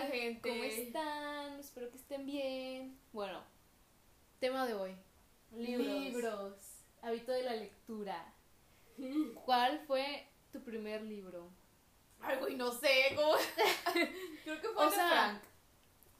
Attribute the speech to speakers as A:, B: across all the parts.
A: Hola, gente.
B: ¿Cómo están? Espero que estén bien. Bueno, tema de hoy.
A: Libros.
B: Hábito de la lectura. ¿Cuál fue tu primer libro?
A: Ay, güey, no sé, ¿cómo? Creo que fue
B: O sea,
A: Frank.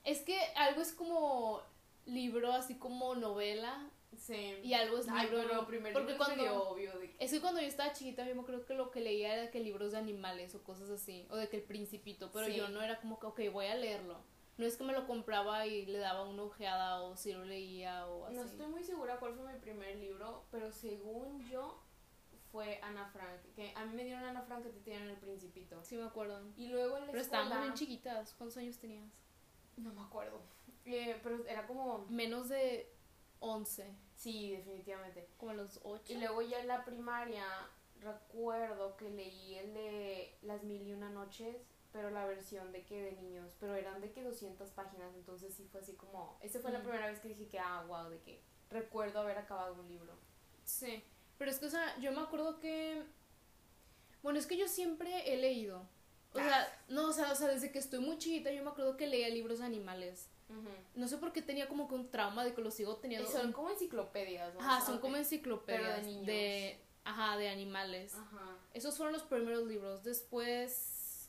B: Es que algo es como libro, así como novela,
A: Sí.
B: y algo es
A: Ay,
B: libro.
A: pero primer
B: porque cuando
A: obvio de que-
B: Es que cuando yo estaba chiquita, yo me creo que lo que leía era que libros de animales o cosas así, o de que el principito, pero
A: Sí.
B: yo no era como que, ok, voy a leerlo. No es que me lo compraba y le daba una ojeada o si lo leía o así.
A: No estoy muy segura cuál fue mi primer libro, pero según yo fue Ana Frank. Que a mí me dieron Ana Frank que te tenían el principito.
B: Sí me acuerdo.
A: Y luego en la
B: Pero
A: escuela...
B: estábamos bien chiquitas. ¿Cuántos años tenías?
A: No me acuerdo. Eh, pero era como...
B: Menos de 11,
A: Sí, definitivamente.
B: como a los 8.
A: Y luego ya en la primaria recuerdo que leí el de Las Mil y Una Noches, pero la versión de que de niños, pero eran de que 200 páginas, entonces sí fue así como, esa fue la primera vez que dije que, ah, wow, de que recuerdo haber acabado un libro.
B: Sí. Pero es que, o sea, yo me acuerdo que... Bueno, es que yo siempre he leído. O sea, no, o sea, o sea, desde que estoy muy chiquita yo me acuerdo que leía libros de animales. No sé por qué tenía como que un trauma de que lo sigo teniendo.
A: Y son como enciclopedias, ¿no?
B: Ajá, son como enciclopedias.
A: Pero de niños.
B: de- ajá, de animales.
A: Ajá.
B: Esos fueron los primeros libros. Después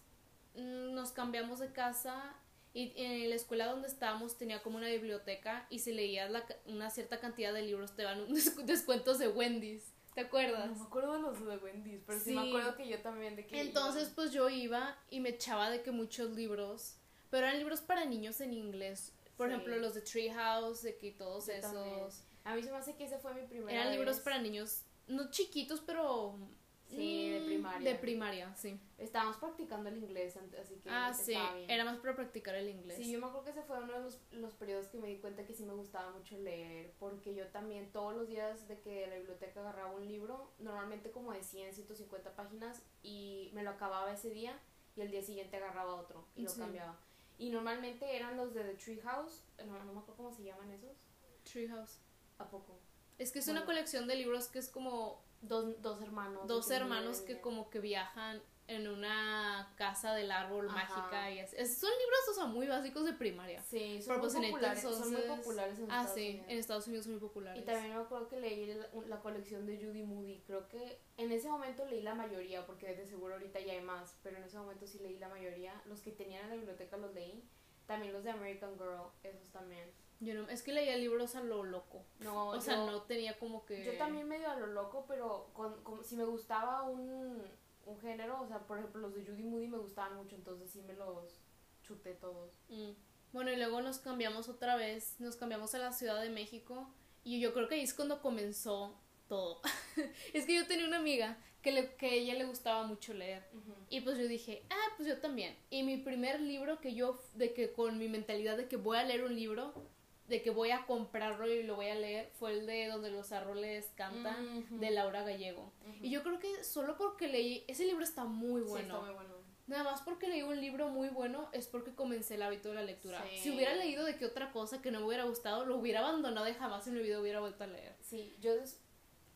B: mm, nos cambiamos de casa y en la escuela donde estábamos tenía como una biblioteca y si leías la una cierta cantidad de libros te dan descuentos de Wendy's. ¿Te acuerdas?
A: No me acuerdo de los de Wendy's, pero sí,
B: Sí.
A: me acuerdo que yo también de que...
B: Entonces
A: iba.
B: pues yo iba y me echaba de que muchos libros, pero eran libros para niños en inglés. Por
A: Sí.
B: ejemplo, los de Treehouse, de que todos
A: Yo
B: esos.
A: también. A mí se me hace que ese fue mi primera
B: Eran libros
A: vez.
B: para niños, no chiquitos, pero...
A: Sí, de
B: mm,
A: primaria.
B: De primaria, sí.
A: Estábamos practicando el inglés, así que
B: Ah, sí,
A: estaba bien.
B: era más para practicar el inglés.
A: Sí, yo me acuerdo que ese fue uno de los, los periodos que me di cuenta que sí me gustaba mucho leer, porque yo también todos los días de que la biblioteca agarraba un libro, normalmente como de 100, 150 páginas, y me lo acababa ese día, y el día siguiente agarraba otro y lo
B: Sí.
A: cambiaba. Y normalmente eran los de The Tree House, no, no me acuerdo cómo se llaman esos,
B: Treehouse.
A: ¿a poco?
B: Es que es
A: Bueno.
B: una colección de libros que es como
A: Dos, dos hermanos.
B: dos hermanos que como que viajan en una casa del árbol
A: Ajá.
B: mágica y así. Es- son libros, o sea, muy básicos de primaria.
A: Sí, son muy,
B: pues en
A: populares, son muy
B: entonces-
A: populares en
B: Ah,
A: Estados
B: sí,
A: Unidos.
B: en Estados Unidos son muy populares.
A: Y también me acuerdo que leí la, la colección de Judy Moody. Creo que en ese momento leí la mayoría, porque de seguro ahorita ya hay más, pero en ese momento sí leí la mayoría. Los que tenían en la biblioteca los leí. También los de American Girl, esos también.
B: Yo no, es que leía libros a lo loco.
A: No,
B: o
A: yo,
B: sea, no tenía como que...
A: yo también medio a lo loco, pero con, con- si me gustaba un, un género, o sea, por ejemplo, los de Judy Moody me gustaban mucho, entonces sí me los chuté todos.
B: Mm. Bueno, y luego nos cambiamos otra vez, nos cambiamos a la Ciudad de México y yo creo que ahí es cuando comenzó todo. es que yo tenía una amiga que, le, que a ella le gustaba mucho leer y pues yo dije, ah, pues yo también. Y mi primer libro que yo, de que con mi mentalidad de que voy a leer un libro, de que voy a comprarlo y lo voy a leer, fue el de Donde los árboles cantan, de Laura Gallego. Y yo creo que solo porque leí, ese libro está muy
A: Sí,
B: bueno.
A: está muy bueno.
B: Nada más porque leí un libro muy bueno es porque comencé el hábito de la lectura.
A: Sí.
B: Si hubiera leído de qué otra cosa que no me hubiera gustado, lo hubiera abandonado y jamás en mi vida hubiera vuelto a leer.
A: Sí, yo,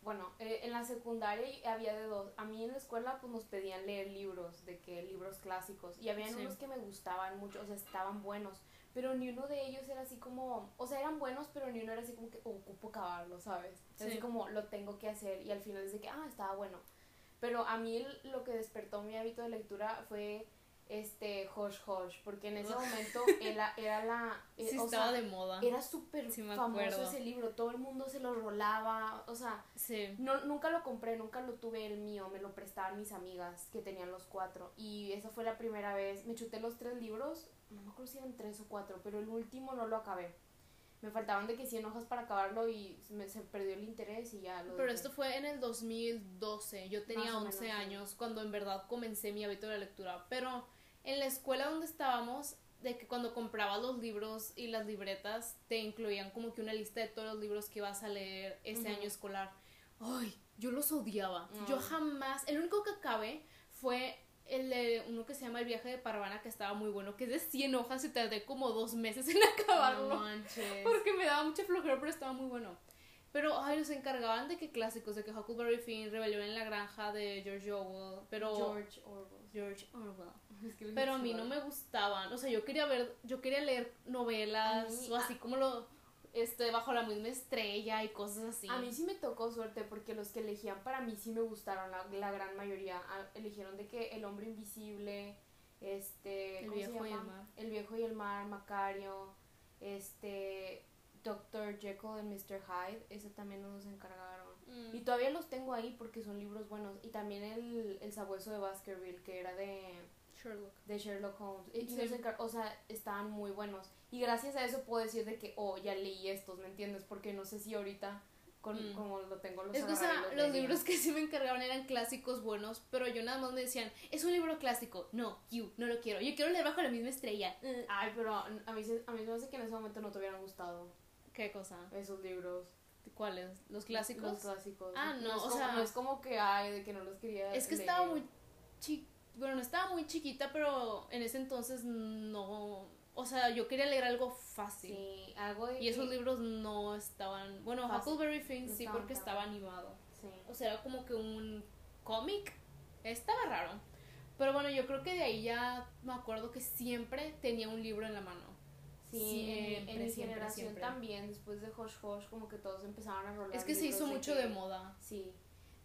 A: bueno, eh, en la secundaria había de dos. A mí en la escuela pues nos pedían leer libros, de que libros clásicos. Y habían
B: Sí.
A: unos que me gustaban mucho, o sea, estaban buenos. Pero ni uno de ellos era así como, o sea, eran buenos, pero ni uno era así como que "Oh, ocupo acabarlo, ¿sabes?
B: Sí.
A: Así como lo tengo que hacer y al final es de que, ah, estaba bueno. Pero a mí lo que despertó mi hábito de lectura fue este Hosh Hosh, porque en ese momento era, era la... eh,
B: Sí,
A: o
B: estaba
A: sea,
B: de moda.
A: era súper
B: Sí,
A: famoso ese libro, todo el mundo se lo rolaba, o sea,
B: Sí.
A: no, nunca lo compré, nunca lo tuve el mío, me lo prestaban mis amigas que tenían los cuatro y esa fue la primera vez, me chuté los tres libros, no me acuerdo si eran tres o cuatro, pero el último no lo acabé. Me faltaban de que 100 hojas para acabarlo y me, se perdió el interés y ya lo
B: Pero
A: dejé.
B: esto fue en el 2012. Yo tenía
A: Más o
B: 11
A: menos, sí.
B: años cuando en verdad comencé mi hábito de la lectura. Pero en la escuela donde estábamos, de que cuando comprabas los libros y las libretas, te incluían como que una lista de todos los libros que ibas a leer ese año escolar. Ay, yo los odiaba. Yo jamás. El único que acabé fue el de uno que se llama El viaje de Parvana, que estaba muy bueno, que es de 100 hojas y tardé como dos meses en acabarlo.
A: No manches.
B: Porque me daba mucha flojera, pero estaba muy bueno. Pero, ay, los encargaban de que clásicos, de que Huckleberry Finn, Rebelión en la Granja de George Orwell, pero...
A: George Orwell.
B: George Orwell.
A: Es que lo
B: Pero a mí no me gustaban, o sea, yo quería ver, yo quería leer novelas,
A: mí-
B: o así como lo, este, bajo la misma estrella y cosas así.
A: A mí sí me tocó suerte porque los que elegían para mí sí me gustaron, la, la gran mayoría. Ah, Eligieron de que El Hombre Invisible, este...
B: El
A: ¿cómo se
B: viejo y el mar.
A: El Viejo y el Mar, Macario, este... Dr. Jekyll y Mr. Hyde, ese también nos encargaron.
B: Mm.
A: Y todavía los tengo ahí porque son libros buenos. Y también el, el Sabueso de Baskerville, que era de,
B: Sherlock.
A: de Sherlock Holmes. Y
B: Sí.
A: o sea, estaban muy buenos. Y gracias a eso puedo decir de que, oh, ya leí estos, ¿me entiendes? Porque no sé si ahorita, con,
B: Mm.
A: como lo tengo, los
B: Es que, o sea, los libros que sí me encargaban eran clásicos buenos, pero yo nada más me decían, es un libro clásico. No, you, no lo quiero. Yo quiero leer bajo la misma estrella. Mm.
A: Ay, pero a mí, se- a mí me hace que en ese momento no te hubieran gustado
B: ¿Qué cosa?
A: esos libros.
B: ¿Cuáles? ¿Los clásicos?
A: Los clásicos.
B: Ah, no,
A: es
B: o
A: como-
B: sea-
A: No es como que, ay, de que no los quería
B: Es que
A: leer.
B: estaba muy chiquita, bueno, no estaba muy chiquita, pero en ese entonces no, o sea, yo quería leer algo fácil.
A: Sí, algo
B: Y esos libros no estaban, bueno,
A: Fácil.
B: Huckleberry Finn
A: No
B: sí porque estaba animado.
A: Sí.
B: O sea, era como que un cómic. Estaba raro. Pero bueno, yo creo que de ahí ya me acuerdo que siempre tenía un libro en la mano.
A: Sí,
B: Siempre,
A: en, en mi
B: siempre,
A: generación
B: siempre.
A: también, después de Hosh Hosh, como que todos empezaron a rolar.
B: Es que se hizo mucho de
A: que-
B: moda.
A: Sí,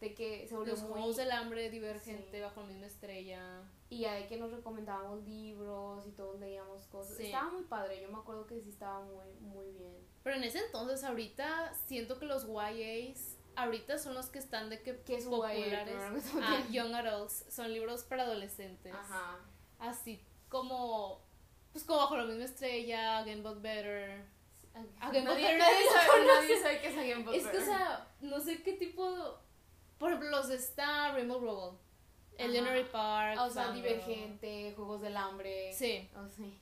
A: de que se volvió
B: Los
A: muy...
B: Juegos del Hambre, Divergente,
A: Sí.
B: Bajo la misma estrella.
A: Y ya de que nos recomendábamos libros y todos leíamos cosas.
B: Sí.
A: Estaba muy padre, yo me acuerdo que sí estaba muy, muy bien.
B: Pero en ese entonces, ahorita, siento que los YAs, ahorita son los que están de que
A: ¿Qué es YA?
B: populares.
A: Que todo.
B: Ah, Young Adults, son libros para adolescentes.
A: Ajá.
B: Así como, pues como Bajo la misma estrella, Again But Better. Again But Better.
A: nadie
B: ¿no
A: sabe, nadie sabe qué es Again But
B: Es que, o
A: Better.
B: sea, no sé qué tipo. Por ejemplo, los de Star, Rainbow Rowell,
A: Ajá.
B: Eleanor Park.
A: O sea. Divergente, Juegos del Hambre.
B: Sí.
A: O sí,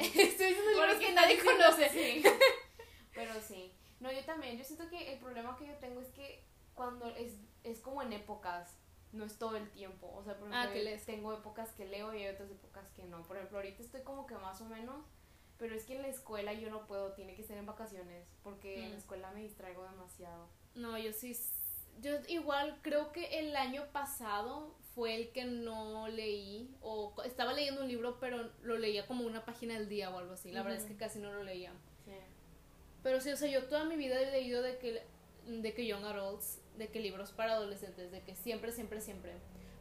B: Estoy diciendo libros que nadie conoce.
A: sí. Pero sí. No, yo también. Yo siento que el problema que yo tengo es que cuando es, es como en épocas, no es todo el tiempo. O sea, por
B: Ah,
A: ejemplo,
B: ¿qué
A: yo
B: lees?
A: tengo épocas que leo y hay otras épocas que no. Por ejemplo, ahorita estoy como que más o menos. Pero es que en la escuela yo no puedo, tiene que ser en vacaciones. Porque en
B: Mm.
A: la escuela me distraigo demasiado.
B: No, yo sí. Yo igual creo que el año pasado fue el que no leí. O estaba leyendo un libro, pero lo leía como una página al día o algo así. La verdad es que casi no lo leía.
A: Sí.
B: Pero sí, o sea, yo toda mi vida he leído de que, de que Young Adults, de que libros para adolescentes, de que siempre, siempre, siempre.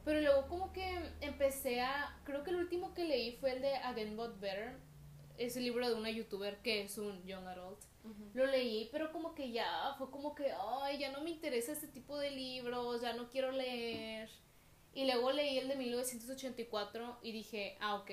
B: Pero luego como que empecé a, creo que el último que leí fue el de Again But Better, ese libro de una youtuber que es un Young Adult. Lo leí, pero como que ya fue como que, ay, ya no me interesa este tipo de libros, ya no quiero leer. Y luego leí el de 1984 y dije, ah, ok,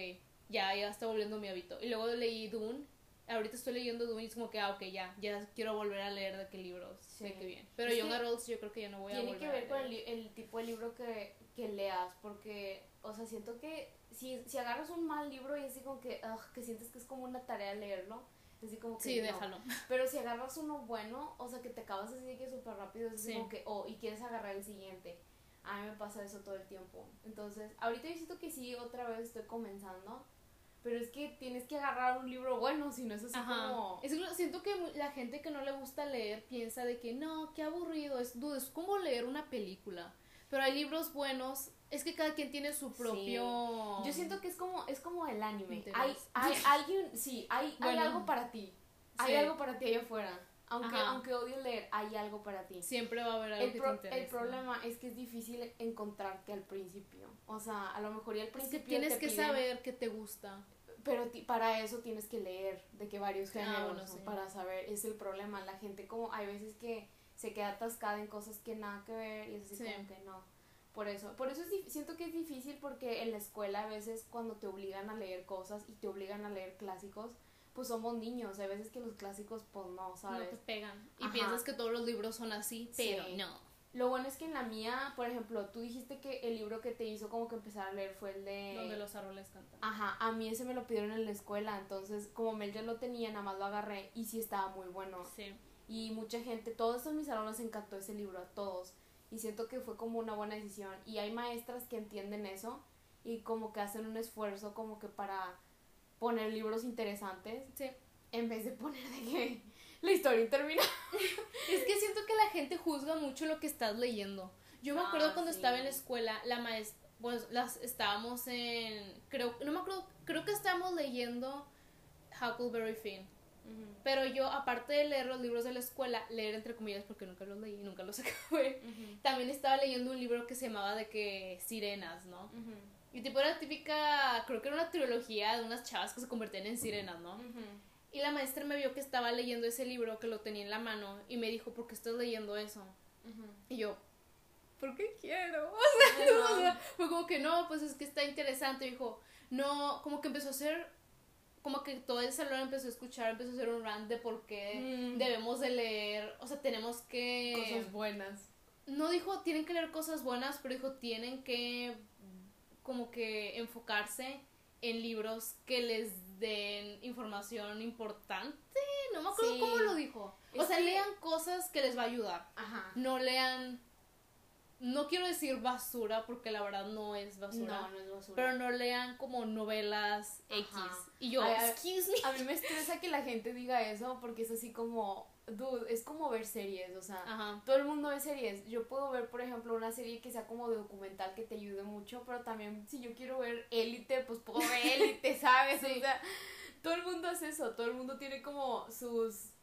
B: ya, ya está volviendo mi hábito. Y luego leí Dune. Ahorita estoy leyendo Dune y es como que, ah, ok, ya, ya quiero volver a leer de qué libros.
A: Sí.
B: De qué bien. Pero Young
A: que
B: Adults yo creo que ya no voy a
A: Tiene
B: volver
A: que
B: a
A: ver con el, el tipo de libro que, que leas, porque, o sea, siento que si, si agarras un mal libro y así como que, ugh, que sientes que es como una tarea leerlo, así como que
B: Sí,
A: no.
B: déjalo.
A: Pero si agarras uno bueno, o sea, que te acabas así de que súper rápido, es
B: Sí.
A: como que, oh, y quieres agarrar el siguiente. A mí me pasa eso todo el tiempo. Entonces, ahorita yo siento que sí, otra vez estoy comenzando, pero es que tienes que agarrar un libro bueno, si no es así
B: Ajá.
A: como...
B: Es siento que la gente que no le gusta leer piensa de que no, qué aburrido, es, dude, es como leer una película. Pero hay libros buenos, es que cada quien tiene su propio...
A: Yo siento que es como, es como el anime.
B: Interés.
A: Hay, hay alguien, sí, hay, hay algo para ti. Hay
B: Sí.
A: algo para ti allá afuera. Aunque,
B: Ajá.
A: aunque odio leer, hay algo para ti.
B: Siempre va a haber algo
A: El,
B: que
A: pro-
B: te
A: el problema es que es difícil encontrarte al principio. O sea, a lo mejor y al
B: es
A: principio
B: que tienes
A: te
B: que
A: piden-
B: saber qué te gusta.
A: Pero para eso tienes que leer de que varios
B: Ah,
A: géneros
B: bueno,
A: ¿no?
B: sí.
A: para saber. Es el problema. La gente como hay veces que se queda atascada en cosas que nada que ver y es así
B: Sí.
A: como que no. Por eso, por eso es siento que es difícil porque en la escuela a veces cuando te obligan a leer cosas y te obligan a leer clásicos, pues somos niños. Hay veces que los clásicos pues no,
B: No
A: ¿sabes?
B: te pegan. Y
A: Ajá.
B: piensas que todos los libros son así, pero
A: Sí.
B: no.
A: Lo bueno es que en la mía, por ejemplo, tú dijiste que el libro que te hizo como que empezar a leer fue el de...
B: Donde los árboles cantan.
A: Ajá, a mí ese me lo pidieron en la escuela, entonces como Mel ya lo tenía, nada más lo agarré y sí estaba muy bueno.
B: Sí.
A: Y mucha gente, todos en mis salones les encantó ese libro, a todos. Y siento que fue como una buena decisión. Y hay maestras que entienden eso y como que hacen un esfuerzo como que para poner libros interesantes
B: Sí.
A: en vez de poner de que la historia interminable.
B: Es que siento que la gente juzga mucho lo que estás leyendo. Yo me
A: Ah,
B: acuerdo cuando
A: sí.
B: estaba en la escuela, la maestra, pues las estábamos en, creo, no me acuerdo, creo que estábamos leyendo Huckleberry Finn. Pero yo, aparte de leer los libros de la escuela, leer entre comillas porque nunca los leí, nunca los acabé, también estaba leyendo un libro que se llamaba de que Sirenas, ¿no? Y tipo era típica, creo que era una trilogía de unas chavas que se convertían en sirenas, ¿no? Y la maestra me vio que estaba leyendo ese libro, que lo tenía en la mano, y me dijo, ¿por qué estás leyendo eso? Y yo, ¿por qué quiero? O sea, o sea, fue como que no, pues es que está interesante. Y dijo, no, como que empezó a hacer, como que todo el salón empezó a escuchar, empezó a hacer un rant de por qué
A: Mm.
B: debemos de leer, o sea, tenemos que...
A: Cosas buenas.
B: No dijo tienen que leer cosas buenas, pero dijo tienen que como que enfocarse en libros que les den información importante. No me acuerdo
A: Sí.
B: cómo lo dijo. O
A: Es
B: sea,
A: que-
B: lean cosas que les va a ayudar.
A: Ajá.
B: No lean. No quiero decir basura porque la verdad no es basura.
A: No, no es basura.
B: Pero no lean como novelas X.
A: Ajá.
B: Y yo,
A: Ay,
B: excuse me.
A: A mí me estresa que la gente diga eso porque es así como, dude, es como ver series, o sea,
B: Ajá.
A: todo el mundo ve series. Yo puedo ver, por ejemplo, una serie que sea como de documental que te ayude mucho, pero también si yo quiero ver élite, pues puedo ver élite, ¿sabes?
B: Sí.
A: O sea, todo el mundo hace eso, todo el mundo tiene como sus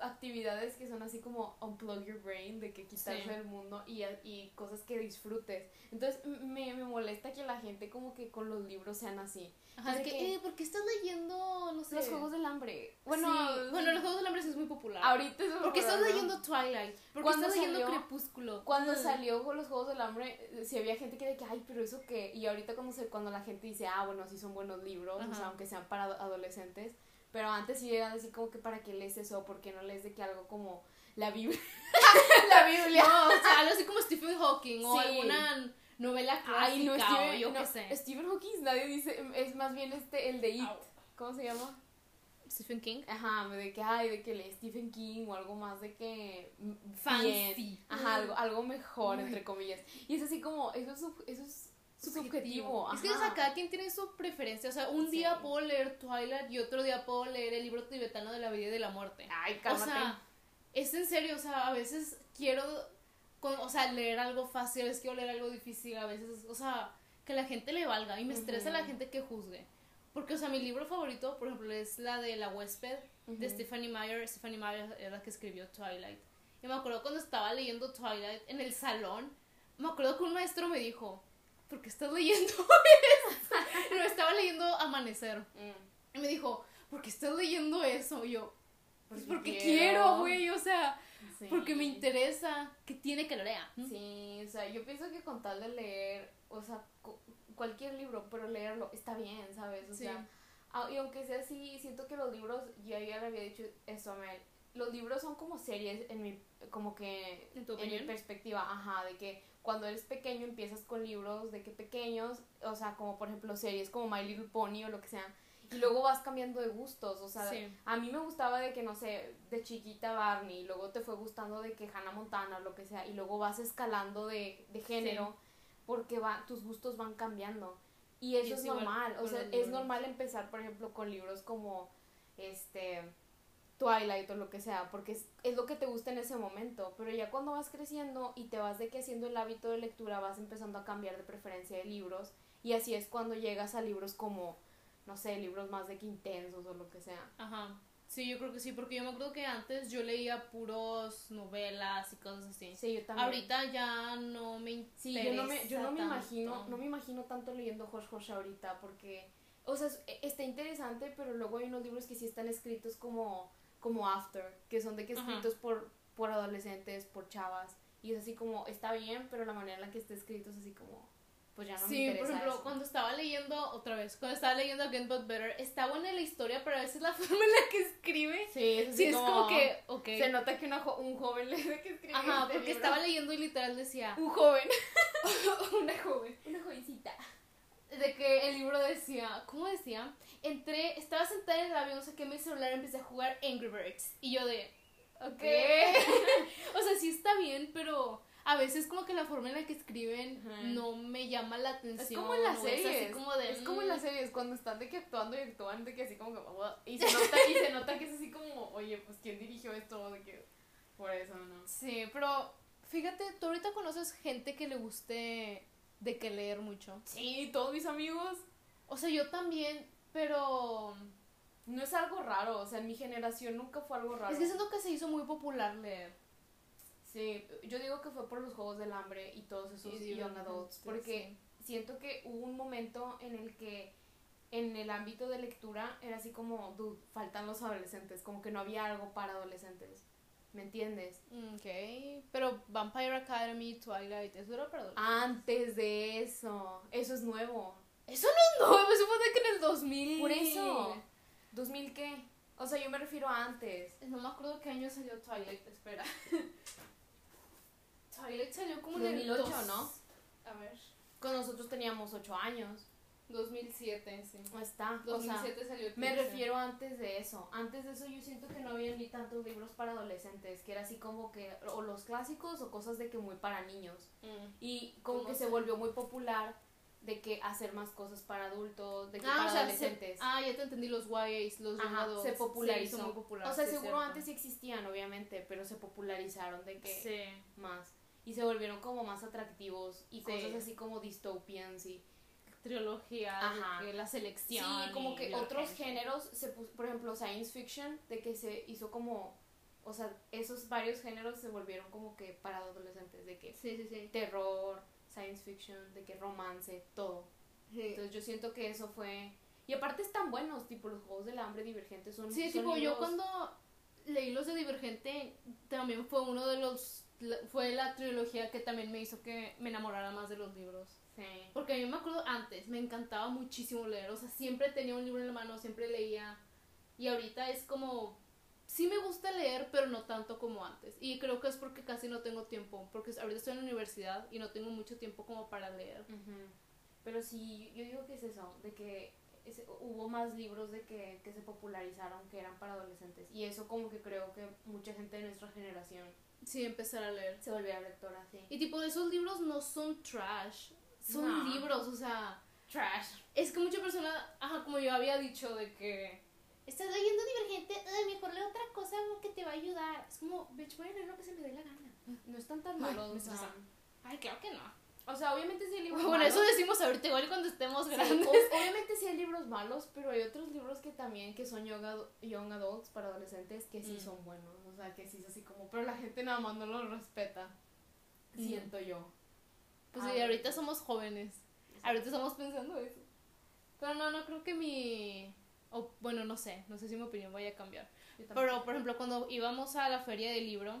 A: actividades que son así como unplug your brain, de que quitarse
B: Sí.
A: del mundo y, y cosas que disfrutes. Entonces me, me molesta que la gente como que con los libros sean así.
B: Ajá, de que,
A: que-
B: eh, ¿por qué estás leyendo, no sé?
A: Los Juegos del Hambre. Bueno,
B: Sí. bueno, los Juegos del Hambre es muy popular.
A: ahorita es
B: ¿Por qué estás leyendo Twilight? ¿Por qué
A: ¿Cuándo
B: estás leyendo? Crepúsculo?
A: Cuando
B: Mm.
A: salió con los Juegos del Hambre, eh, sí había gente que de que, ay, pero eso qué. Y ahorita cuando, se, cuando la gente dice, ah, bueno, sí son buenos libros, o sea, aunque sean para ado- adolescentes. Pero antes sí era así como que, ¿para qué lees eso? ¿Por qué no lees de que algo como la Biblia? la Biblia.
B: No, o sea, algo así como Stephen Hawking o
A: Sí.
B: alguna novela clásica
A: Ay, no,
B: o
A: Stephen,
B: yo
A: no,
B: qué sé.
A: Stephen Hawking, nadie dice, es más bien este, el de It.
B: Au.
A: ¿Cómo se llama?
B: Stephen King.
A: Ajá, de que, ay, de que lee Stephen King o algo más de que...
B: Fancy.
A: bien. Ajá, algo, algo mejor,
B: Uy.
A: entre comillas. Y es así como, eso es, eso es subjetivo.
B: Es que o sea, cada quien tiene su preferencia. O sea, un
A: Sí.
B: día puedo leer Twilight y otro día puedo leer el libro tibetano de la vida y de la muerte.
A: Ay,
B: O
A: cálmate.
B: sea, es en serio, o sea, a veces quiero, con- o sea, leer algo fácil, a veces quiero leer algo difícil, a veces, o sea, que la gente le valga y me estresa la
A: Ujú.
B: gente que juzgue. Porque, o sea, mi libro favorito, por ejemplo, es la de La huésped de
A: Ujú.
B: Stephanie Meyer. Stephanie Meyer era la que escribió Twilight. Y me acuerdo cuando estaba leyendo Twilight en el salón, me acuerdo que un maestro me dijo, ¿por qué estás leyendo esto? No, estaba leyendo Amanecer.
A: Mm,
B: Y me dijo, ¿por qué estás leyendo eso? Y yo, pues
A: Porque
B: porque
A: quiero.
B: güey, o sea,
A: sí.
B: porque me interesa que tiene que lo lea.
A: Sí, o sea, yo pienso que con tal de leer, o sea, cu- cualquier libro, pero leerlo está bien, ¿sabes? O
B: Sí.
A: sea, y aunque sea así, siento que los libros, ya ya le había dicho eso a Mel, los libros son como series en mi, como que,
B: ¿En tu
A: mi perspectiva, ajá, de que cuando eres pequeño empiezas con libros de que pequeños, o sea, como por ejemplo series como My Little Pony o lo que sea, y luego vas cambiando de gustos, o sea,
B: Sí.
A: a mí me gustaba de que, no sé, de chiquita Barney, y luego te fue gustando de que Hannah Montana o lo que sea, y luego vas escalando de, de género, porque va, tus gustos van cambiando. Y eso
B: Y
A: es,
B: es
A: normal, o sea, es normal empezar, por ejemplo, con libros como, este, Twilight o lo que sea, porque es, es lo que te gusta en ese momento, pero ya cuando vas creciendo y te vas de que haciendo el hábito de lectura, vas empezando a cambiar de preferencia de libros, y así es cuando llegas a libros como, no sé, libros más de que intensos o lo que sea.
B: Ajá. Sí, yo creo que sí, porque yo me acuerdo que antes yo leía puros novelas y cosas así.
A: Sí, yo también.
B: Ahorita ya no me interesa
A: Sí, yo no me, yo no me imagino, no me imagino tanto leyendo Josh Josh ahorita porque, o sea, es- está interesante, pero luego hay unos libros que sí están escritos como, como After, que son de que
B: Ajá.
A: escritos por, por adolescentes, por chavas, y es así como, está bien, pero la manera en la que está escrito es así como, pues ya no me
B: Sí,
A: interesa
B: por ejemplo,
A: eso.
B: cuando estaba leyendo, otra vez, cuando estaba leyendo Again But Better, está buena la historia, pero a veces la forma en la que escribe,
A: Sí, es así
B: sí, es como que,
A: se nota que una jo- un joven de que escribe
B: Ajá,
A: este
B: porque
A: libro.
B: estaba leyendo y literal decía,
A: Un joven.
B: una joven.
A: Una jovencita.
B: de que el libro decía, ¿cómo decía? Entré, estaba sentada en el avión, saqué mi celular y empecé a jugar Angry Birds. Y yo de, ok. o sea, sí está bien, pero a veces como que la forma en la que escriben
A: Ajá.
B: no me llama la atención.
A: Es como en las
B: o es
A: series.
B: así como de,
A: es como en
B: mm,
A: las series, cuando están de que actuando y actúan de que así como que. Y se nota, y se nota que es así como, oye, pues quién dirigió esto, de que. Por eso, ¿no?
B: Sí, pero fíjate, tú ahorita conoces gente que le guste de que leer mucho.
A: Sí, todos mis amigos.
B: O sea, yo también, pero
A: No es algo raro, o sea, en mi generación nunca fue algo raro.
B: es que siento que se hizo muy popular leer.
A: Sí, yo digo que fue por los Juegos del Hambre y todos esos
B: Y
A: young adults, porque siento que hubo un momento en el que en el ámbito de lectura era así como, dude, faltan los adolescentes, como que no había algo para adolescentes, ¿me entiendes?
B: Ok, pero Vampire Academy, Twilight, eso era para adultos.
A: Antes de eso, eso es nuevo.
B: Eso no es nuevo, eso fue de que en el 2000.
A: Por eso, ¿2000 qué? O sea, yo me refiero a antes.
B: No me acuerdo qué año salió Twilight, espera. Twilight salió como en el
A: 2008,
B: dos-
A: ¿no?
B: A ver.
A: Cuando nosotros teníamos 8 años.
B: 2007, sí.
A: No está. o sea,
B: 2007 salió.
A: Me
B: 15.
A: refiero antes de eso. Antes de eso yo siento que no había ni tantos libros para adolescentes, que era así como que o los clásicos o cosas de que muy para niños.
B: Mm.
A: Y como
B: ¿Cómo
A: que se
B: se-
A: volvió muy popular de que hacer más cosas para adultos, de que
B: Ah,
A: para
B: o sea, se-
A: adolescentes.
B: ah, ya te entendí, los YAs, los
A: Ajá, se popularizó.
B: Hizo muy popular,
A: o sea,
B: sí,
A: seguro antes sí existían, obviamente, pero se popularizaron de que
B: Sí.
A: más. Y se volvieron como más atractivos y
B: Sí.
A: cosas así como dystopians y...
B: Trilogía,
A: Ajá.
B: de que la selección.
A: Sí, como que otros
B: gente.
A: géneros, se pus- por ejemplo, science fiction, de que se hizo como, o sea, esos varios géneros se volvieron como que para adolescentes, de que
B: Sí, sí, sí.
A: terror, science fiction, de que romance, todo.
B: Sí,
A: Entonces yo siento que eso fue... Y aparte están buenos, tipo los Juegos del Hambre, Divergentes, son...
B: Sí,
A: son
B: tipo, yo
A: libros-
B: cuando leí los de Divergente, también fue uno de los. Fue la trilogía que también me hizo que me enamorara más de los libros.
A: Sí.
B: Porque yo me acuerdo antes, me encantaba muchísimo leer. O sea, siempre tenía un libro en la mano, siempre leía. Y ahorita es como. Sí me gusta leer, pero no tanto como antes. Y creo que es porque casi no tengo tiempo. Porque ahorita estoy en la universidad y no tengo mucho tiempo como para leer.
A: Ujú. Pero sí, yo digo que es eso, de que ese- hubo más libros de que, que se popularizaron que eran para adolescentes. Y eso como que creo que mucha gente de nuestra generación
B: Sí, empezar a leer.
A: se volviera lectora, sí.
B: Y tipo, esos libros no son trash. Son
A: No.
B: libros, o sea.
A: Trash.
B: Es que mucha persona, ajá, como yo había dicho, de que estás leyendo Divergente, ay, mejor lee otra cosa que te va a ayudar. Es como, bitch, voy a leer lo que se me dé la gana.
A: No están tan
B: Ay,
A: malos.
B: me
A: o sea,
B: estresa. Ay, claro que no.
A: o sea, obviamente sí hay libros
B: Bueno,
A: malos.
B: eso decimos ahorita, igual cuando estemos grandes.
A: obviamente sí hay libros malos, pero hay otros libros que también que son young, adu- young adults para adolescentes que sí
B: Mm.
A: son buenos. O sea, que sí es así como, pero la gente nada más no los respeta.
B: Mm.
A: Siento yo.
B: Pues
A: Ah,
B: sí, ahorita somos jóvenes. Ahorita estamos pensando eso. Pero no, no creo que mi... O, bueno, no sé, no sé si mi opinión vaya a cambiar. Pero, por ejemplo, cuando íbamos a la feria del libro,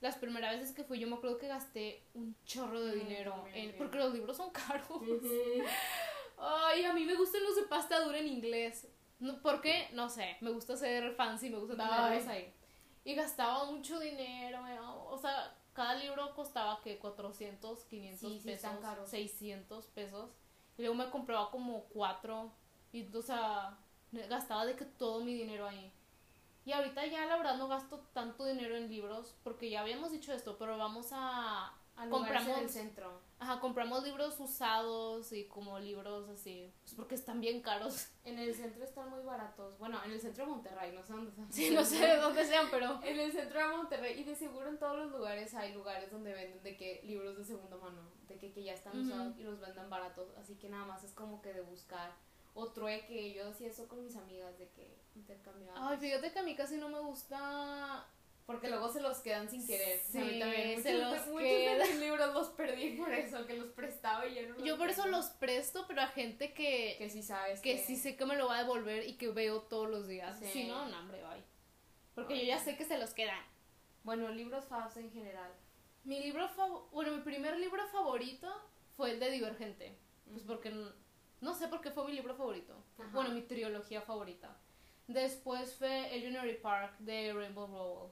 B: las primeras veces que fui, yo me acuerdo que gasté un chorro de
A: Mm,
B: dinero. en-
A: sí.
B: porque los libros son caros.
A: Ujú.
B: Ay, a mí me gustan los de pasta dura en inglés. No, ¿Por qué? No sé. Me gusta ser fancy, me gusta tenerlos ahí. Y gastaba mucho dinero. eh, O sea, cada libro costaba que 400, 500
A: Sí, sí,
B: pesos,
A: caros.
B: 600 pesos. Y luego me compraba como cuatro. Y, o sea, gastaba de que todo mi dinero ahí. Y ahorita ya la verdad no gasto tanto dinero en libros porque ya habíamos dicho esto, pero vamos a
A: A lugares en el
B: compramos
A: centro.
B: Ajá, compramos libros usados y como libros así, pues porque están bien caros.
A: En el centro están muy baratos. Bueno, en el centro de Monterrey, no sé dónde están.
B: Sí, no sé de dónde sean, pero...
A: En el centro de Monterrey y de seguro en todos los lugares hay lugares donde venden de que libros de segunda mano, de que, que ya están
B: Ujú.
A: usados y los venden baratos, así que nada más es como que de buscar o trueque, yo hacía eso con mis amigas de que intercambiábamos.
B: Ay, fíjate que a mí casi no me gusta...
A: Porque luego se los quedan sin querer.
B: Sí,
A: a mí también.
B: se
A: Muchos,
B: los
A: muchos de mis libros los perdí por eso, que los prestaba y ya no
B: Yo por eso los presto, pero a gente que,
A: Que sí sabes
B: que sí sé que me lo va a devolver y que veo todos los días.
A: Sí.
B: Si no, no, hombre, bye. Porque yo ya sé que se los quedan.
A: Bueno, libros faves en general.
B: Mi libro favorito, bueno, mi primer libro favorito fue el de Divergente. Pues porque, no sé por qué fue mi libro favorito.
A: Ajá.
B: Bueno, mi trilogía favorita. Después fue Eleanor Park de Rainbow Rowell.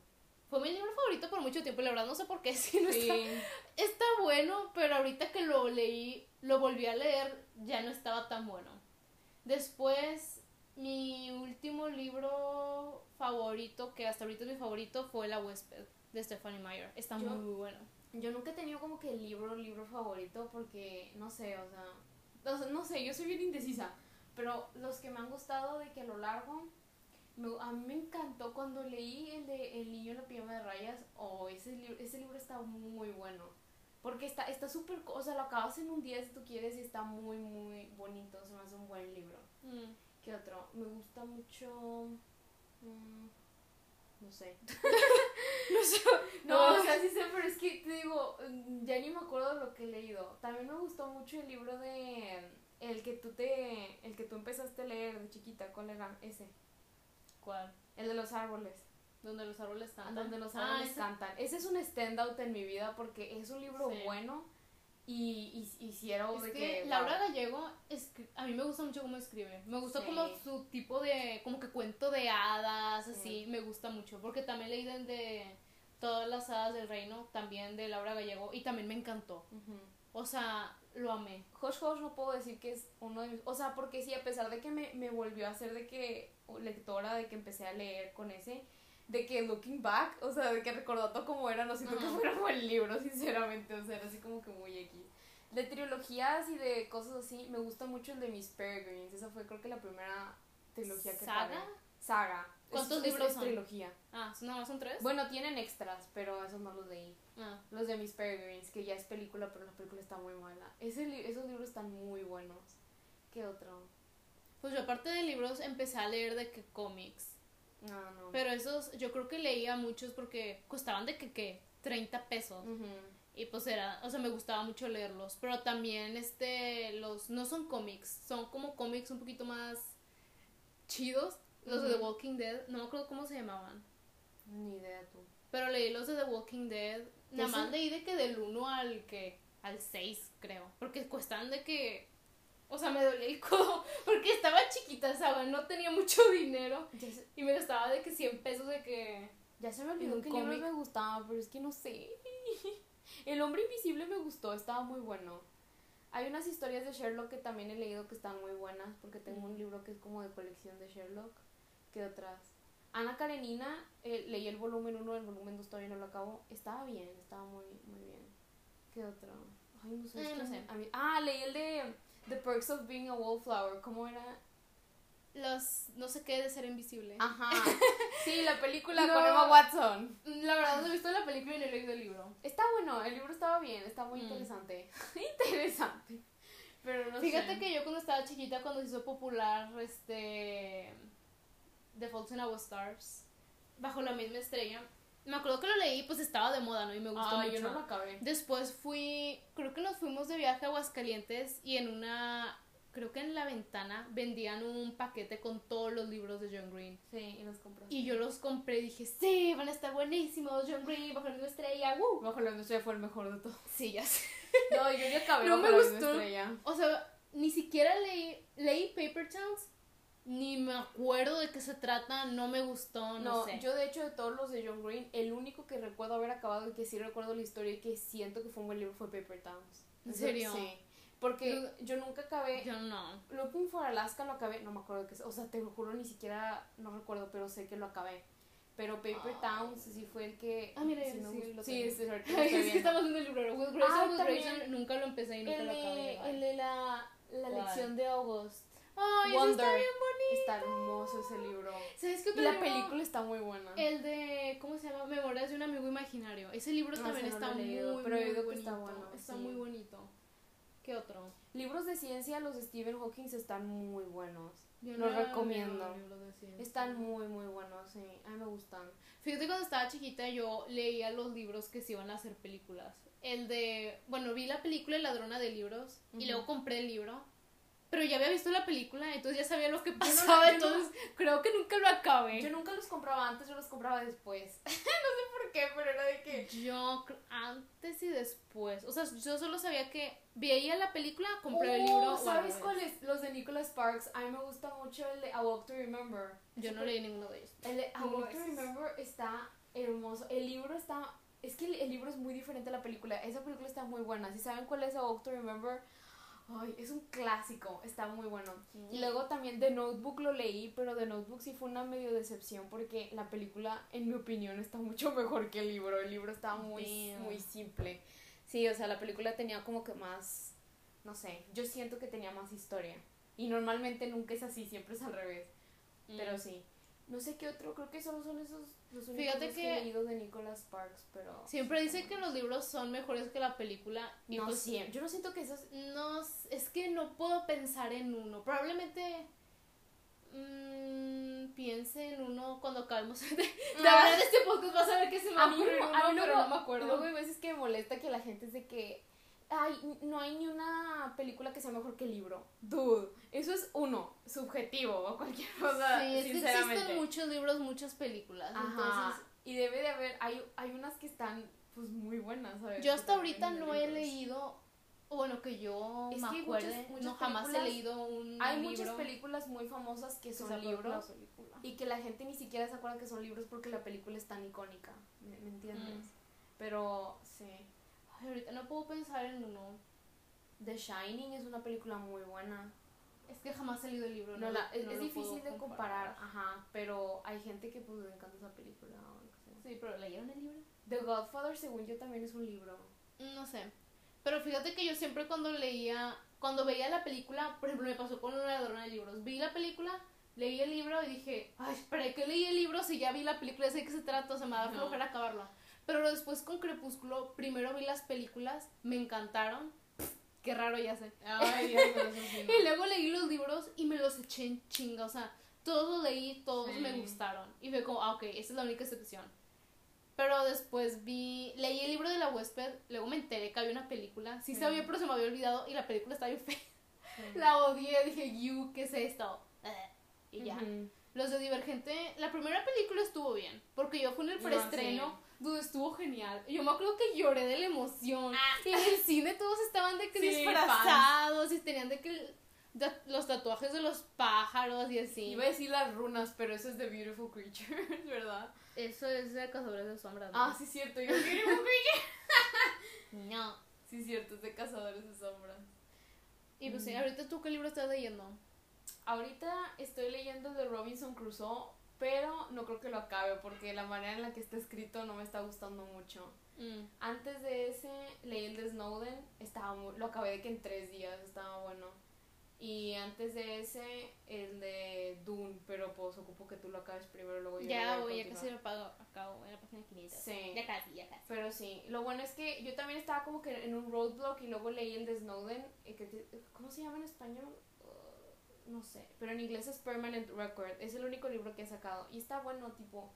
B: Fue mi libro favorito por mucho tiempo la verdad no sé por qué. Si no está,
A: Sí.
B: está bueno, pero ahorita que lo leí, lo volví a leer, ya no estaba tan bueno. Después, mi último libro favorito, que hasta ahorita es mi favorito, fue La huésped de Stephanie Meyer. Está
A: Yo-
B: muy bueno.
A: Yo nunca he tenido como que el libro, libro favorito porque, no sé, o sea, o sea, no sé, yo soy bien indecisa, pero los que me han gustado de que a lo largo, me- a mí me encantó cuando leí el de El niño en la pijama de rayas, oh, ese, libro ese libro está muy bueno, porque está está súper, co- o sea, lo acabas en un día si tú quieres y está muy, muy bonito, se me hace un buen libro.
B: Mm.
A: ¿Qué otro? Me gusta mucho... mm, no sé.
B: No sé.
A: No, o sea, sí sé, pero es que te digo, mm, ya ni me acuerdo lo que he leído. También me gustó mucho el libro de el que tú te el que tú empezaste a leer de chiquita, ¿cuál era? Ese,
B: ¿Cuál?
A: el de los árboles,
B: Donde los árboles cantan.
A: donde los
B: Ah,
A: árboles
B: ese-
A: cantan. Ese es un standout en mi vida porque es un libro
B: Sí.
A: bueno y, y hicieron
B: Es
A: de
B: que,
A: que
B: Laura. Gallego, a mí me gusta mucho cómo escribe. Me gusta
A: Sí.
B: como su tipo de, como que cuento de hadas, así, me gusta mucho. Porque también leí de todas las hadas del reino, también de Laura Gallego, y también me encantó. O sea, lo amé.
A: Hush Hush no puedo decir que es uno de mis... O sea, porque sí, a pesar de que me, me volvió a hacer de que lectora, de que empecé a leer con ese, de que looking back, o sea, de que recordando cómo era, no siento que
B: Ajá.
A: fuera buen libro, sinceramente, o sea, era así como que muy X. De trilogías y de cosas así, me gusta mucho el de Miss Peregrines, esa fue creo que la primera trilogía que
B: ¿Saga?
A: acabé. Saga.
B: ¿Cuántos
A: Es-
B: libros
A: es
B: son?
A: trilogía.
B: Ah, ¿no son tres?
A: Bueno, tienen extras, pero esos no los leí.
B: Ah,
A: Los de Miss Peregrines, que ya es película, pero la película está muy mala. Ese li- esos libros están muy buenos. ¿Qué otro?
B: pues yo aparte de libros empecé a leer de que cómics.
A: No, no.
B: Pero esos yo creo que leía muchos porque costaban de que, ¿qué? 30 pesos. Y pues era, o sea, me gustaba mucho leerlos. Pero también, este, los, no son cómics, son como cómics un poquito más chidos. Los de The. Walking Dead, no me acuerdo cómo se llamaban.
A: Ni idea tú.
B: Pero leí los de The Walking Dead. Nada más leí de que del 1 al que, al 6, creo. Porque cuestan de que, o sea, me dolía el codo. Porque estaba chiquita, ¿sabes? No tenía mucho dinero.
A: Se,
B: Y me gastaba de que 100 pesos de que...
A: ya se me olvidó
B: un
A: qué libro me gustaba, pero es que no sé. El hombre invisible me gustó, estaba muy bueno. Hay unas historias de Sherlock que también he leído que están muy buenas, porque tengo un libro que es como de colección de Sherlock. ¿Qué otras? Ana Karenina, eh, leí el volumen 1, el volumen 2 todavía no lo acabo. Estaba bien, estaba muy, muy bien. ¿Qué otro? Ay, no sé. es
B: Eh,
A: que
B: no sé.
A: mí- a mí- ah, leí el de The Perks of Being a Wallflower. ¿Cómo era?
B: Los, no sé qué de ser invisible.
A: Ajá. Sí, la película
B: No.
A: con Emma Watson.
B: La verdad no he visto la película y no he leído el libro.
A: Está bueno, el libro estaba bien, está muy
B: Mm.
A: interesante. interesante. Pero no
B: Fíjate
A: sé.
B: que yo cuando estaba chiquita, cuando se hizo popular este The Fault in Our Stars, bajo la misma estrella, me acuerdo que lo leí, pues estaba de moda, ¿no? Y me gustó
A: Ah,
B: mucho.
A: yo no lo acabé.
B: Después fui, creo que nos fuimos de viaje a Aguascalientes y en una, creo que en la ventana vendían un paquete con todos los libros de John Green.
A: Sí, y los compré.
B: Y yo los compré y dije, sí, van a estar buenísimos, John Green, bajo la misma estrella, ¡woo!
A: Bajo la misma estrella fue el mejor de todos.
B: Sí, ya sé.
A: No, yo ya acabé
B: No
A: bajo
B: me
A: la
B: gustó.
A: estrella.
B: O sea, ni siquiera leí, leí Paper Towns, ni me acuerdo de qué se trata, no me gustó, no,
A: No,
B: sé.
A: yo de hecho de todos los de John Green, el único que recuerdo haber acabado y que sí recuerdo la historia y que siento que fue un buen libro fue Paper Towns.
B: ¿En serio?
A: Sí. Porque yo nunca acabé.
B: Yo no.
A: Looking for Alaska lo acabé, no me acuerdo qué es. O sea, te lo juro, ni siquiera no recuerdo, pero sé que lo acabé. Pero Paper
B: Ah.
A: Towns sí fue el que.
B: Ah, mira,
A: sí,
B: sí, lo
A: sí, ahorita lo
B: es que estamos viendo el libro. With Grace
A: Ah,
B: With. Grace, nunca lo empecé y nunca
A: El
B: lo acabé.
A: de, el de la, la lección de August.
B: Ay,
A: Wonder.
B: está bien bonito.
A: Está hermoso ese libro.
B: ¿Sabes qué
A: Y la
B: libro?
A: película está muy buena.
B: El de, ¿cómo se llama? Memorias de un amigo imaginario. Ese libro
A: Ah,
B: también
A: no
B: está
A: leído,
B: muy,
A: pero que
B: bonito.
A: está bueno,
B: Está
A: sí.
B: muy bonito. ¿Qué otro?
A: Libros de ciencia, los de Stephen Hawking están muy buenos.
B: Yo
A: Los recomiendo. Están muy, muy buenos, sí. A mí me gustan.
B: Fíjate, cuando estaba chiquita yo leía los libros que se iban a hacer películas. El de, bueno, vi la película El ladrona de libros y luego compré el libro. Pero ya había visto la película, entonces ya sabía lo que pasaba,
A: no-
B: entonces creo que nunca lo acabé.
A: Yo nunca los compraba antes, yo los compraba después. no sé por qué, pero era de que.
B: Yo antes y después, o sea, yo solo sabía que veía la película, compré el
A: Oh,
B: libro. o al
A: ¿Sabes
B: revés.
A: cuál es? Los de Nicholas Sparks. A mí me gusta mucho el de A Walk to Remember.
B: Yo no leí ninguno de ellos.
A: El de A Walk to. Remember está hermoso. El libro está. Es que el, el libro es muy diferente a la película. Esa película está muy buena. Si saben cuál es A Walk to Remember, Ay, es un clásico, está muy bueno. Y luego también The Notebook lo leí, pero The Notebook sí fue una medio decepción porque la película, en mi opinión, está mucho mejor que el libro. El libro estaba muy, muy simple. Sí, o sea, la película tenía como que más, no sé, yo siento que tenía más historia. Y normalmente nunca es así, siempre es al revés. Pero sí. No sé qué otro, creo que solo son esos los
B: Fíjate
A: que... de Nicholas Sparks, pero...
B: Siempre dice que los libros son mejores que la película. Y
A: No
B: pues,
A: siempre. Yo no siento que esos...
B: No, es que no puedo pensar en uno. Probablemente mm, piense en uno cuando acabemos de, de hablar de este podcast. Vas a ver que se me
A: A mí,
B: ocurre
A: no-
B: uno,
A: a mí
B: pero
A: luego-
B: no me acuerdo.
A: Luego hay veces que me molesta que la gente es de que. Ay, no hay ni una película que sea mejor que el libro. Dude, eso es uno, subjetivo o cualquier cosa.
B: sí, es que existen muchos libros, muchas películas.
A: Ajá.
B: Entonces,
A: y debe de haber. Hay, hay unas que están, pues, muy buenas, ¿sabes?
B: yo hasta ahorita no he leído, bueno, que yo
A: Es
B: me
A: que hay
B: acuerde,
A: muchas- muchas
B: no jamás he leído un
A: Hay
B: libro
A: muchas películas muy famosas que son libros. Y que la gente ni siquiera se acuerda que son libros porque la película es tan icónica. ¿Me, me entiendes?
B: Mm.
A: Pero, sí.
B: Ay, ahorita no puedo pensar en uno.
A: The Shining es una película muy buena.
B: Es que jamás he leído el libro.
A: No,
B: lo-
A: la- es,
B: no
A: es difícil de comparar, ajá, pero hay gente que pues le encanta esa película o que.
B: Sí, pero ¿leyeron el libro?
A: The Godfather, según yo, también es un libro.
B: No sé. Pero fíjate que yo siempre cuando leía, cuando veía la película, por ejemplo, me pasó con una ladrona de libros. Vi la película, leí el libro y dije, ay, ¿para qué leí el libro si ya vi la película? Sé qué se trata, o sea, me va a dar
A: Ajá.
B: Pero después con Crepúsculo, primero vi las películas, me encantaron. Qué raro, ya sé.
A: Ay, Dios,
B: Y luego leí los libros y me los eché en chinga, o sea, todos los leí, todos
A: Sí.
B: me gustaron. Y fue como, ah, ok, esa es la única excepción. Pero después vi, leí el libro de la huésped, luego me enteré que había una película. Sí,
A: Sí.
B: sabía, pero se me había olvidado y la película está bien fea.
A: Sí.
B: La odié, dije, you, ¿qué es esto? Eh, Y ya. Los de Divergente, la primera película estuvo bien, porque yo fui en el
A: No,
B: donde estuvo genial. Yo me acuerdo que lloré de la emoción. Y en el cine todos estaban de que
A: Sí,
B: disfrazados y tenían de que los tatuajes de los pájaros y así.
A: Iba a decir las runas, pero eso es de Beautiful Creatures, ¿verdad?
B: Eso es de Cazadores de Sombras. ¿no?
A: Ah, sí, cierto. Yo Beautiful Creatures.
B: no.
A: Sí, cierto, es de Cazadores de Sombras.
B: Y pues sí,
A: Mm.
B: ahorita tú qué libro estás leyendo.
A: Ahorita estoy leyendo de Robinson Crusoe, pero no creo que lo acabe porque la manera en la que está escrito no me está gustando mucho.
B: Mm.
A: Antes de ese leí el de Snowden, estaba muy- lo acabé de que en tres días, estaba bueno. Y antes de ese, el de Dune, pero pues ocupo que tú lo acabes primero, luego yo
B: Ya
A: lo
B: voy, ya casi lo pago, acabo en la página 500.
A: Sí.
B: Ya casi, ya casi.
A: Pero sí, lo bueno es que yo también estaba como que en un roadblock y luego leí el de Snowden, eh, que- ¿cómo se llama en español? No sé, pero en inglés es Permanent Record, es el único libro que he sacado y está bueno, tipo,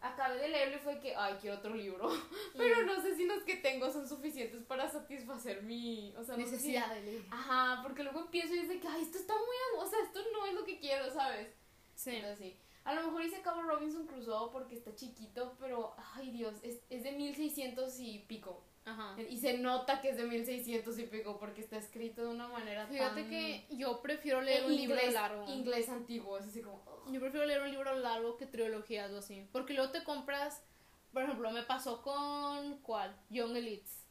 A: acabé de leerlo y fue que, ay, quiero otro libro, pero no sé si los que tengo son suficientes para satisfacer mi, o sea, no sé si-
B: Necesidad de leer.
A: Ajá, porque luego empiezo y es de que, ay, esto está muy, o sea, esto no es lo que quiero, ¿sabes?
B: Sí.
A: Sí. A lo mejor hice acabo Robinson Crusoe porque está chiquito, pero, ay Dios, es, es de 1600 y pico.
B: Ajá.
A: Y se nota que es de 1600 y pico porque está escrito de una manera
B: Fíjate
A: tan...
B: que yo prefiero leer
A: en
B: un libro
A: inglés-
B: largo.
A: Inglés antiguo, es así como... oh.
B: Yo prefiero leer un libro largo que trilogías o así. Porque luego te compras, por ejemplo, me pasó con, ¿cuál? Young Elites.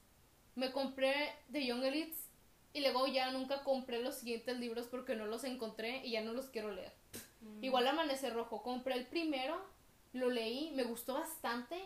B: Me compré de Young Elites y luego ya nunca compré los siguientes libros porque no los encontré y ya no los quiero leer.
A: Mm.
B: Igual Amanecer Rojo, compré el primero, lo leí, me gustó bastante.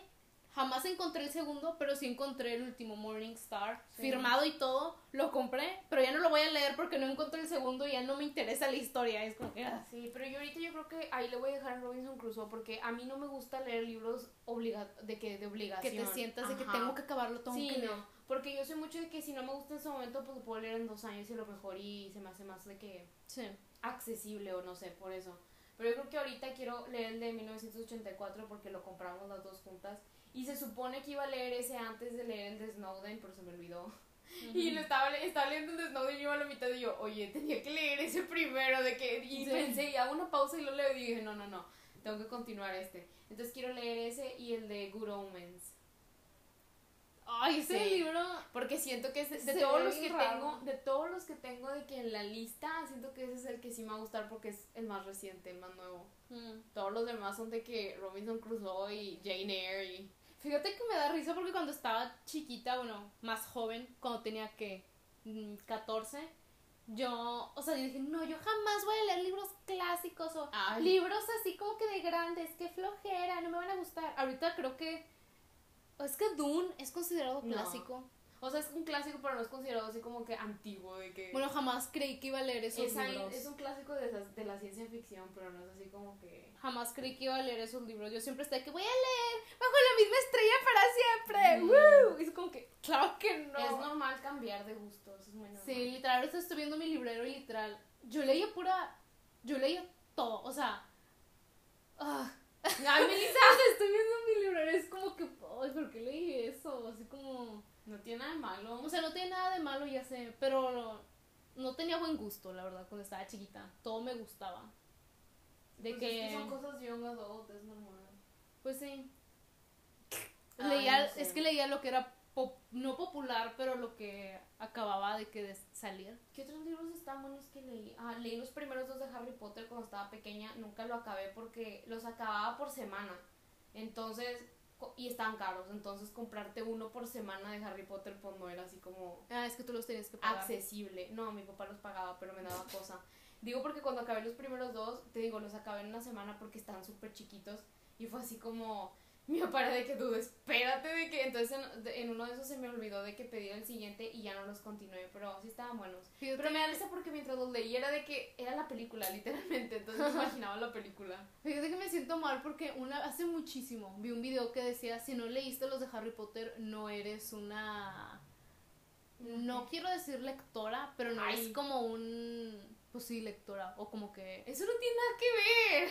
B: Jamás encontré el segundo, pero sí encontré el último Morning Star,
A: Sí.
B: firmado y todo. Lo compré, pero ya no lo voy a leer porque no encontré el segundo y ya no me interesa la historia. Es como que. ah.
A: Sí, pero yo ahorita yo creo que ahí le voy a dejar a Robinson Crusoe porque a mí no me gusta leer libros obliga de que de
B: que
A: obligación.
B: te sientas de que
A: Ajá.
B: tengo que acabarlo, tengo
A: Sí,
B: que
A: no, porque yo soy mucho de que si no me gusta en ese momento, pues lo puedo leer en dos años y a lo mejor y se me hace más de que
B: Sí.
A: accesible o no sé, por eso. Pero yo creo que ahorita quiero leer el de 1984 porque lo compramos las dos juntas. Y se supone que iba a leer ese antes de leer el de Snowden, pero se me olvidó. Y lo estaba, le- estaba leyendo el de Snowden y iba a la mitad y yo, oye, tenía que leer ese primero. de que Y
B: Sí.
A: pensé, y hago una pausa y lo leo y dije, no, no, no, tengo que continuar este. Entonces quiero leer ese y el de Good Omens.
B: Ay, ese
A: Sí.
B: libro.
A: Porque siento que es de, todos los que
B: raro.
A: tengo, de todos los que tengo de que en la lista, siento que ese es el que sí me va a gustar porque es el más reciente, el más nuevo.
B: Mm.
A: Todos los demás son de que Robinson Crusoe y Jane Eyre y...
B: Fíjate que me da risa porque cuando estaba chiquita, bueno, más joven, cuando tenía que 14, yo, o sea, yo dije, no, yo jamás voy a leer libros clásicos o
A: Ay.
B: libros así como que de grandes, qué flojera, no me van a gustar. Ahorita creo que, es que Dune es considerado
A: No. O sea, es un clásico, pero no es considerado así como que antiguo, de que...
B: Bueno, jamás creí que iba a leer esos
A: es,
B: libros.
A: es un clásico de, esas- de la ciencia ficción, pero no es así como que...
B: Jamás creí que iba a leer esos libros. Yo siempre estaba que voy a leer bajo la misma estrella para siempre.
A: Mm.
B: ¡Woo! Y es como que, claro que no.
A: Es normal cambiar de gustos, es muy normal.
B: Sí, literal, ahorita estoy viendo mi librero y literal, yo leía pura, yo leía todo, o sea, ah,
A: Ay, Melissa,
B: estoy viendo mi librero, es como que, ay, ¿por qué leí eso? Así como,
A: no tiene nada de malo.
B: o sea, no tiene nada de malo, ya sé, pero no, no tenía buen gusto, la verdad, cuando estaba chiquita, todo me gustaba. De
A: Pues
B: que,
A: es que son cosas young adult, es normal.
B: pues sí,
A: Ay,
B: leía,
A: no sé.
B: es que leía lo que era pop- no popular, pero lo que acababa de que de salir.
A: ¿Qué otros libros están buenos que leí? Ah, leí los primeros dos de Harry Potter cuando estaba pequeña. Nunca lo acabé porque los acababa por semana. Entonces, y estaban caros. Entonces, comprarte uno por semana de Harry Potter, pues no era así como
B: Ah, es que tú los tenías que pagar.
A: accesible. No, mi papá los pagaba, pero me daba cosa. Digo porque cuando acabé los primeros dos, te digo, los acabé en una semana porque estaban súper chiquitos. Y fue así como, mi papá era de que tú, espérate de que. Entonces en, de- en uno de esos se me olvidó de que pedí el siguiente y ya no los continué, pero sí estaban buenos.
B: Fíjate-
A: Pero me da risa porque mientras los leí era de que era la película, literalmente. Entonces me imaginaba la película.
B: Fíjate que me siento mal porque una hace muchísimo vi un video que decía si no leíste los de Harry Potter no eres una no quiero decir lectora, pero no
A: Ay.
B: es como un pues sí lectora o como que
A: Eso no tiene nada que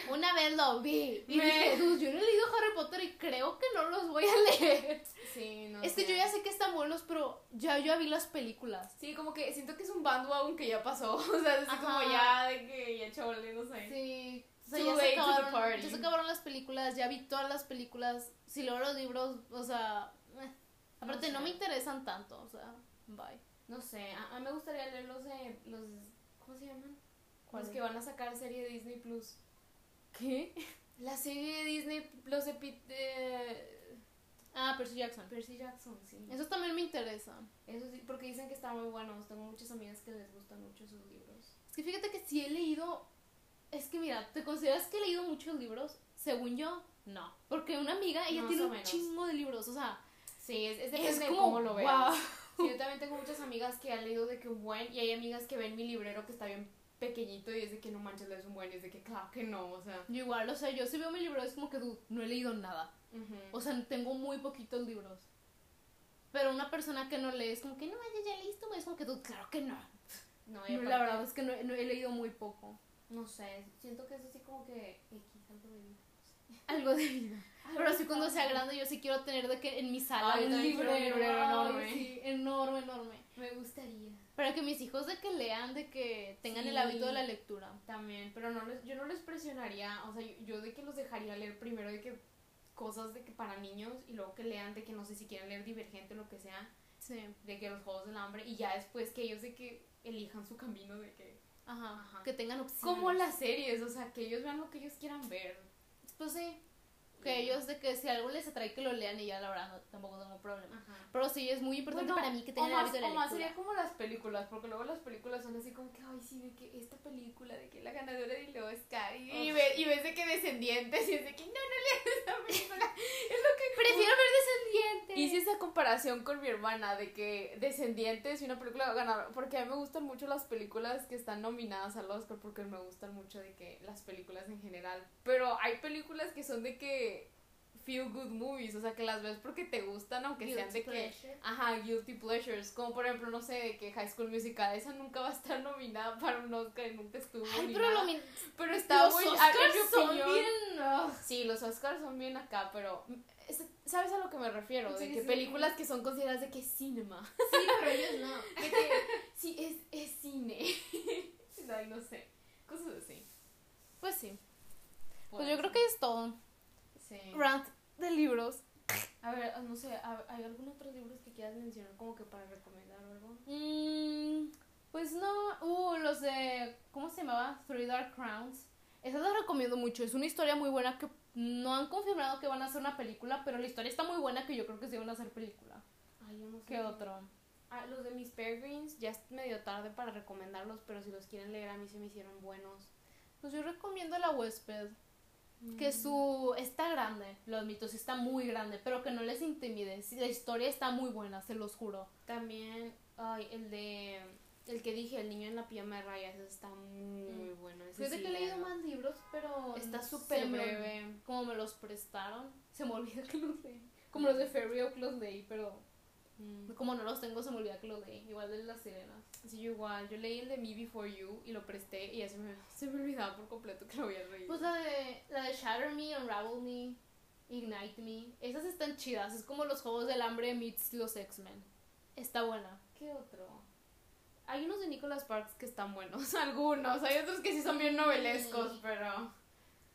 A: ver.
B: una vez lo vi y
A: Me-
B: dije, "Dude, yo no he leído Harry Potter y creo que no los voy a leer.
A: Sí, no.
B: es que yo ya sé que están buenos, pero ya yo ya vi las películas.
A: Sí, como que siento que es un bandwagon que ya pasó. O sea, es como ya de que ya chole, no sé.
B: Sí, o sea, ya se, acabaron, ya se acabaron las películas, ya vi todas las películas. Si leo los libros, o sea, eh. aparte no,
A: sé.
B: me interesan tanto, o sea, bye.
A: No sé, a, a mí me gustaría leer los de los ¿cómo se llaman? Los
B: ¿Cuáles?
A: que van a sacar serie de Disney Plus.
B: ¿Qué?
A: La serie de Disney, los de Pit- de
B: Ah, Percy Jackson.
A: Percy Jackson, sí.
B: Eso también me interesa.
A: Eso sí, porque dicen que están muy buenos. Tengo muchas amigas que les gustan mucho sus libros.
B: Es que fíjate que sí he leído. Es que mira, ¿te consideras que he leído muchos libros? Según yo, no. Porque una amiga, ella
A: Más
B: tiene un
A: menos.
B: chingo de libros, o sea,
A: Sí, es, es
B: es
A: depende de
B: como,
A: cómo lo veas.
B: wow.
A: Yo también tengo muchas amigas que han leído de que un buen, y hay amigas que ven mi librero que está bien pequeñito y es de que no manches, lees un buen, y es de que claro que no, o sea.
B: Yo igual, o sea, yo si veo mi libro es como que "Dude, no he leído nada. O sea, tengo muy poquitos libros. Pero una persona que no lee es como que no, ya, ya leíste, es como que tú, claro que no.
A: no,
B: la verdad es que no, no he leído muy poco.
A: No sé, siento que es así como que X, algo de vida.
B: Algo de vida. Pero así cuando sea grande yo sí quiero tener de que en mi sala
A: Ay,
B: un librero, ay,
A: enorme.
B: sí, enorme, enorme.
A: Me gustaría.
B: Para que mis hijos de que lean, de que tengan el hábito de la lectura.
A: También, pero no les, yo no les presionaría, o sea, yo, yo de que los dejaría leer primero de que cosas de que para niños y luego que lean de que no sé si quieren leer Divergente o lo que sea,
B: Sí.
A: de que los Juegos del Hambre y ya después que ellos de que elijan su camino de que...
B: Ajá.
A: Ajá.
B: Que tengan opciones.
A: Como las series, o sea, que ellos vean lo que ellos quieran ver.
B: Pues sí. Que ellos de que si algo les atrae que lo lean y ya la verdad no, tampoco tengo problema.
A: Ajá.
B: Pero sí es muy importante
A: Bueno,
B: para mí que
A: o
B: tengan el
A: más,
B: hábito de la
A: o más sería como las películas, porque luego las películas son así como que, ay, sí, de que esta película, de que la ganadora del Oscar, y, y, ve- y ves de que Descendientes, y es de que, no, no leas esa película. es lo que
B: Prefiero ver descendientes.
A: Hice esa comparación con mi hermana de que Descendientes y una película ganadora, porque a mí me gustan mucho las películas que están nominadas al Oscar, porque me gustan mucho de que las películas en general, pero hay películas que son de que feel good movies, o sea, que las ves porque te gustan, aunque
B: Guilty
A: sean de que
B: pleasure.
A: Ajá, guilty pleasures, como por ejemplo, no sé, de que High School Musical, esa nunca va a estar nominada para un Oscar y nunca estuvo
B: Ay,
A: ni
B: pero
A: nada.
B: lo
A: Pero está
B: los
A: muy
B: Oscars
A: mi
B: son bien...
A: Sí, los Oscars son bien acá, pero es- ¿sabes a lo que me refiero? De
B: Sí,
A: que
B: sí.
A: películas que son consideradas de que cinema.
B: Sí, pero ellos no.
A: De que sí, es, es cine. Ay, no sé. Cosas así.
B: Pues sí. Pues yo creo que es todo.
A: Sí.
B: Rant de libros.
A: A ver, no sé, ¿ha- ¿hay algún otro libros que quieras mencionar como que para recomendar o algo?
B: Mm, pues no. Uh, los de. ¿Cómo se llamaba? Three Dark Crowns. Esa la recomiendo mucho. Es una historia muy buena que no han confirmado que van a hacer una película, pero la historia está muy buena que yo creo que sí van a hacer película.
A: Ay, yo no sé.
B: ¿Qué otro?
A: Ah, los de Miss Peregrines. Ya es medio tarde para recomendarlos, pero si los quieren leer, a mí se me hicieron buenos.
B: Pues yo recomiendo La Huésped. Que su. Está grande, lo admito, sí está muy grande, pero que no les intimide. La historia está muy buena, se los juro.
A: También, ay, el de. El que dije, El niño en la pijama de rayas, está muy bueno. Ese
B: Fíjate
A: sí,
B: que he leído más libros, pero.
A: Está súper
B: me-
A: breve.
B: Como me los prestaron, se me olvida que los leí. Como los de Fairy Oak los leí, pero.
A: Mm.
B: Como no los tengo, se me olvida que los leí. Igual de las sirenas.
A: Sí, yo igual. Yo leí el de Me Before You y lo presté y ya se me, se me olvidaba por completo que lo había leído.
B: Pues la de, la de Shatter Me, Unravel Me, Ignite Me. Esas están chidas. Es como los Juegos del Hambre meets los X-Men. Está buena.
A: ¿Qué otro? Hay unos de Nicholas Sparks que están buenos, algunos. Hay otros que sí son bien novelescos,
B: Sí.
A: pero.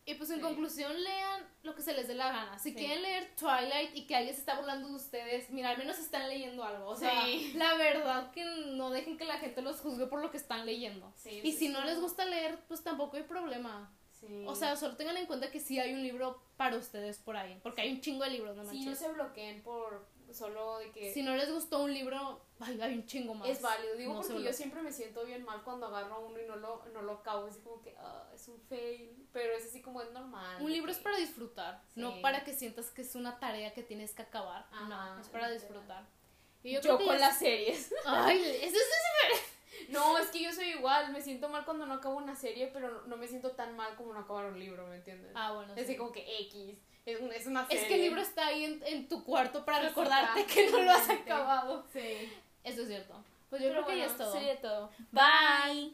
B: Y pues en
A: Sí.
B: conclusión, lean lo que se les dé la gana. Si
A: Sí.
B: quieren leer Twilight y que alguien se está burlando de ustedes, mira, al menos están leyendo algo. O sea,
A: Sí.
B: la verdad que no dejen que la gente los juzgue por lo que están leyendo.
A: Sí,
B: Y
A: sí,
B: si
A: sí.
B: no les gusta leer, pues tampoco hay problema.
A: Sí.
B: O sea, solo tengan en cuenta que sí hay un libro para ustedes por ahí. Porque hay un chingo de libros, no
A: sí,
B: manches.
A: no se bloqueen por solo de que.
B: Si no les gustó un libro, ay, hay un chingo más.
A: Es válido, digo
B: No
A: porque yo siempre me siento bien mal cuando agarro uno y no lo, no lo acabo, es como que ah, es un fail, pero es así como es normal.
B: Un libro es para disfrutar, no para que sientas que es una tarea que tienes que acabar.
A: Ajá,
B: no, es para disfrutar. Y yo,
A: Yo, con las series.
B: Ay, eso es
A: No, es que yo soy igual, me siento mal cuando no acabo una serie, pero no, me siento tan mal como no acabar un libro, ¿me entiendes?
B: Ah, bueno.
A: es
B: sí.
A: así como que X, es, un- es una serie.
B: Es que el libro está ahí en, en tu cuarto para recordarte que no lo has acabado.
A: Sí.
B: Eso es cierto. Pues yo
A: Pero
B: creo que ya es todo.
A: sería todo.
B: Bye.